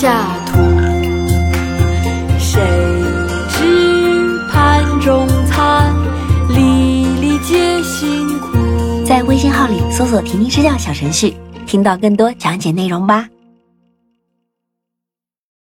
下土。谁知盘中餐，粒粒皆辛苦。在微信号里搜索“婷婷支教”小程序，听到更多讲解内容吧。